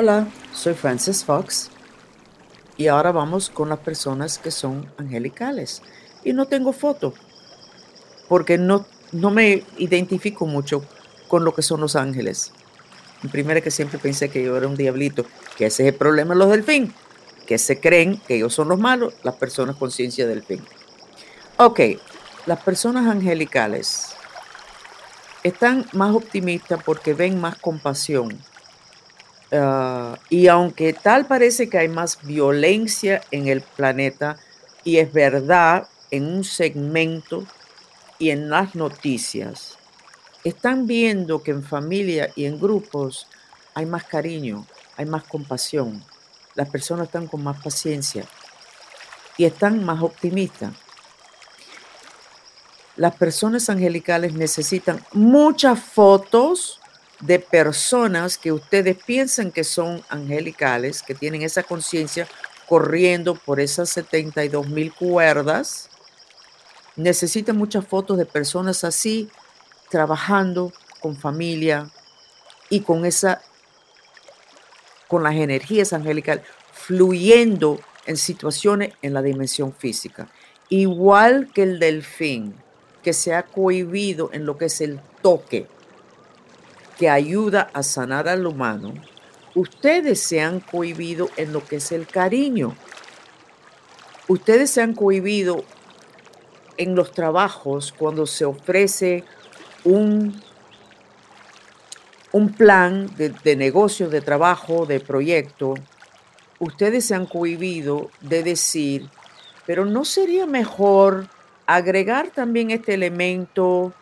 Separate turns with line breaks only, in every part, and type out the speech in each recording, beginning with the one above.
Hola, soy Francis Fox y ahora vamos con las personas que son angelicales. Y no tengo foto porque no, no me identifico mucho con lo que son los ángeles. Primero que siempre pensé que yo era un diablito, que ese es el problema de los delfín, que se creen que ellos son los malos, las personas con ciencia del fin. Ok, las personas angelicales están más optimistas porque ven más compasión. Ah, y aunque tal parece que hay más violencia en el planeta, y es verdad en un segmento y en las noticias, están viendo que en familia y en grupos hay más cariño, hay más compasión. Las personas están con más paciencia y están más optimistas. Las personas angelicales necesitan muchas fotos de personas que ustedes piensan que son angelicales, que tienen esa conciencia corriendo por esas 72 mil cuerdas. Necesitan muchas fotos de personas así trabajando con familia y con esa con las energías angelicales fluyendo en situaciones en la dimensión física. Igual que el delfín, que se ha cohibido en lo que es el toque, que ayuda a sanar al humano, ustedes se han cohibido en lo que es el cariño. Ustedes se han cohibido en los trabajos cuando se ofrece un, un plan de, negocio, de trabajo, de proyecto, ustedes se han cohibido de decir, pero ¿no sería mejor agregar también este elemento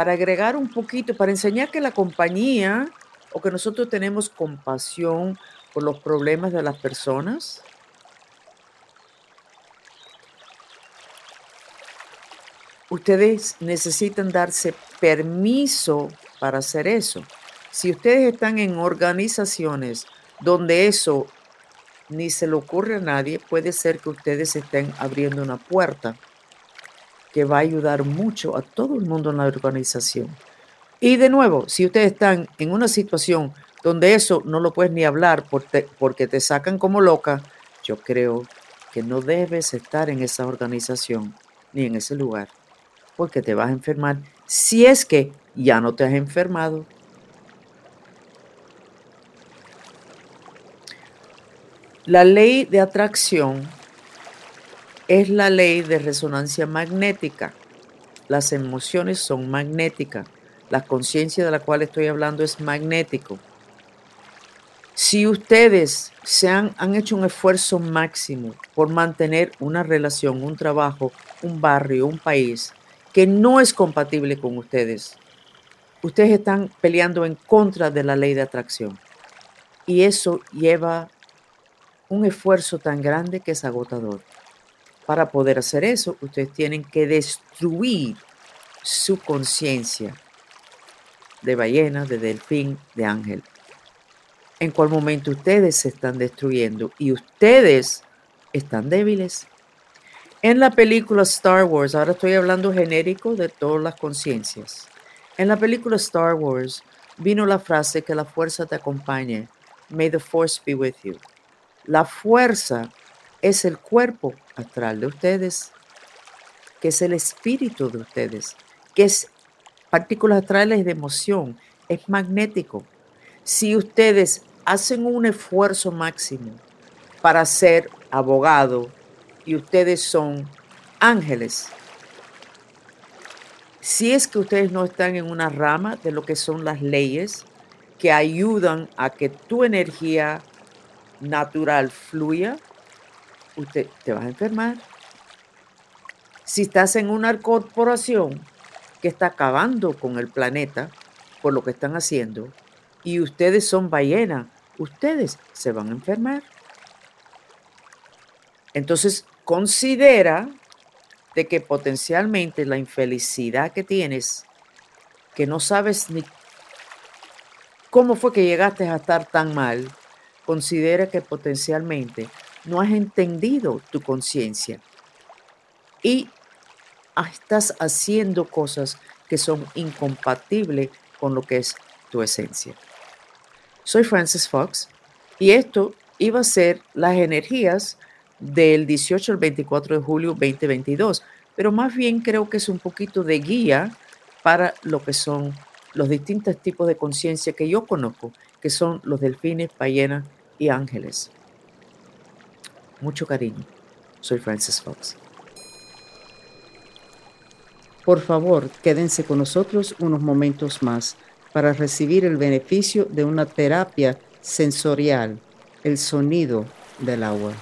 para agregar un poquito, para enseñar que la compañía o que nosotros tenemos compasión por los problemas de las personas? ustedes necesitan darse permiso para hacer eso. Si ustedes están en organizaciones donde eso ni se le ocurre a nadie, puede ser que ustedes estén abriendo una puerta que va a ayudar mucho a todo el mundo en la organización. Y de nuevo, si ustedes están en una situación donde eso no lo puedes ni hablar porque, te sacan como loca, yo creo que no debes estar en esa organización ni en ese lugar porque te vas a enfermar si es que ya no te has enfermado. La ley de atracción es la ley de resonancia magnética. Las emociones son magnéticas. La conciencia de la cual estoy hablando es magnético. Si ustedes se han, han, hecho un esfuerzo máximo por mantener una relación, un trabajo, un barrio, un país, que no es compatible con ustedes. Ustedes están peleando en contra de la ley de atracción. Y eso lleva un esfuerzo tan grande que es agotador. Para poder hacer eso, ustedes tienen que destruir su conciencia de ballena, de delfín, de ángel. En cual momento ustedes se están destruyendo y ustedes están débiles. En la película Star Wars, ahora estoy hablando genérico de todas las conciencias. En la película Star Wars vino la frase que la fuerza te acompañe. May the force be with you. La fuerza es el cuerpo astral de ustedes, que es el espíritu de ustedes, que es partículas astrales de emoción, es magnético. Si ustedes hacen un esfuerzo máximo para ser abogado, y ustedes son ángeles. Si es que ustedes no están en una rama de lo que son las leyes que ayudan a que tu energía natural fluya, usted te vas a enfermar. Si estás en una corporación que está acabando con el planeta por lo que están haciendo y ustedes son ballenas, ustedes se van a enfermar. Entonces, considera de que potencialmente la infelicidad que tienes, que no sabes ni cómo fue que llegaste a estar tan mal, considera que potencialmente no has entendido tu conciencia y estás haciendo cosas que son incompatibles con lo que es tu esencia. Soy Francis Fox Y esto iba a ser las energías del 18 al 24 de julio 2022, pero más bien creo que es un poquito de guía para lo que son los distintos tipos de conciencia que yo conozco, que son los delfines, ballenas y ángeles. Mucho cariño. Soy Francis Fox.
Por favor, quédense con nosotros unos momentos más para recibir el beneficio de una terapia sensorial, el sonido del agua.